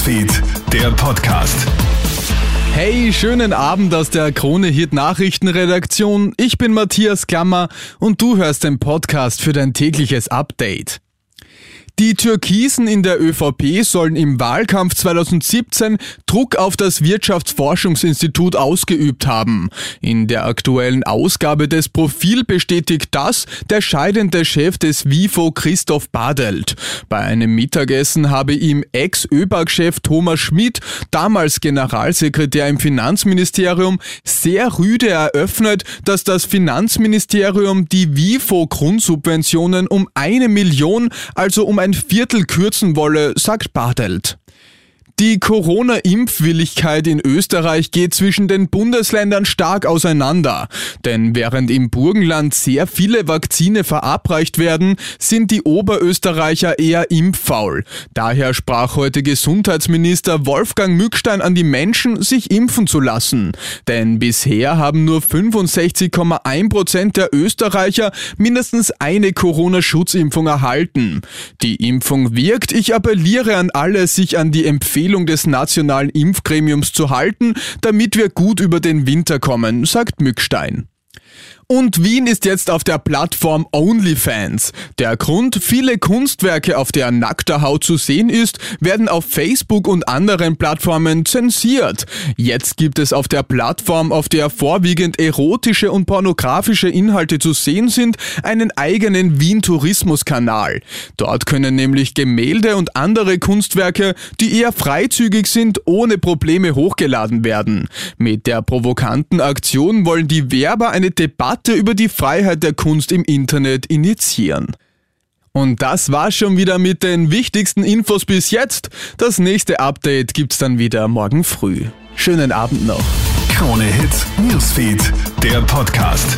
Newsfeed, der Podcast. Hey, schönen Abend aus der Krone Hit Nachrichtenredaktion. Ich bin Matthias Klammer und du hörst den Podcast für dein tägliches Update. Die Türkisen in der ÖVP sollen im Wahlkampf 2017 Druck auf das Wirtschaftsforschungsinstitut ausgeübt haben. In der aktuellen Ausgabe des Profil bestätigt das der scheidende Chef des WIFO Christoph Badelt. Bei einem Mittagessen habe ihm Ex-ÖBAG-Chef Thomas Schmidt, damals Generalsekretär im Finanzministerium, sehr rüde eröffnet, dass das Finanzministerium die WIFO-Grundsubventionen um eine Million, also um ein ein Viertel kürzen wolle, sagt Bartelt. Die Corona-Impfwilligkeit in Österreich geht zwischen den Bundesländern stark auseinander. Denn während im Burgenland sehr viele Vakzine verabreicht werden, sind die Oberösterreicher eher impffaul. Daher sprach heute Gesundheitsminister Wolfgang Mückstein an die Menschen, sich impfen zu lassen. Denn bisher haben nur 65,1 Prozent der Österreicher mindestens eine Corona-Schutzimpfung erhalten. Die Impfung wirkt. Ich appelliere an alle, sich an die Empfehlung Empfehlung des nationalen Impfgremiums zu halten, damit wir gut über den Winter kommen, sagt Mückstein. Und Wien ist jetzt auf der Plattform OnlyFans. Der Grund, viele Kunstwerke, auf der nackter Haut zu sehen ist, werden auf Facebook und anderen Plattformen zensiert. Jetzt gibt es auf der Plattform, auf der vorwiegend erotische und pornografische Inhalte zu sehen sind, einen eigenen Wien-Tourismus-Kanal. Dort können nämlich Gemälde und andere Kunstwerke, die eher freizügig sind, ohne Probleme hochgeladen werden. Mit der provokanten Aktion wollen die Werber eine Debatte Debatte über die Freiheit der Kunst im Internet initiieren. Und das war schon wieder mit den wichtigsten Infos bis jetzt. Das nächste Update gibt's dann wieder morgen früh. Schönen Abend noch. Krone Hits, Newsfeed, der Podcast.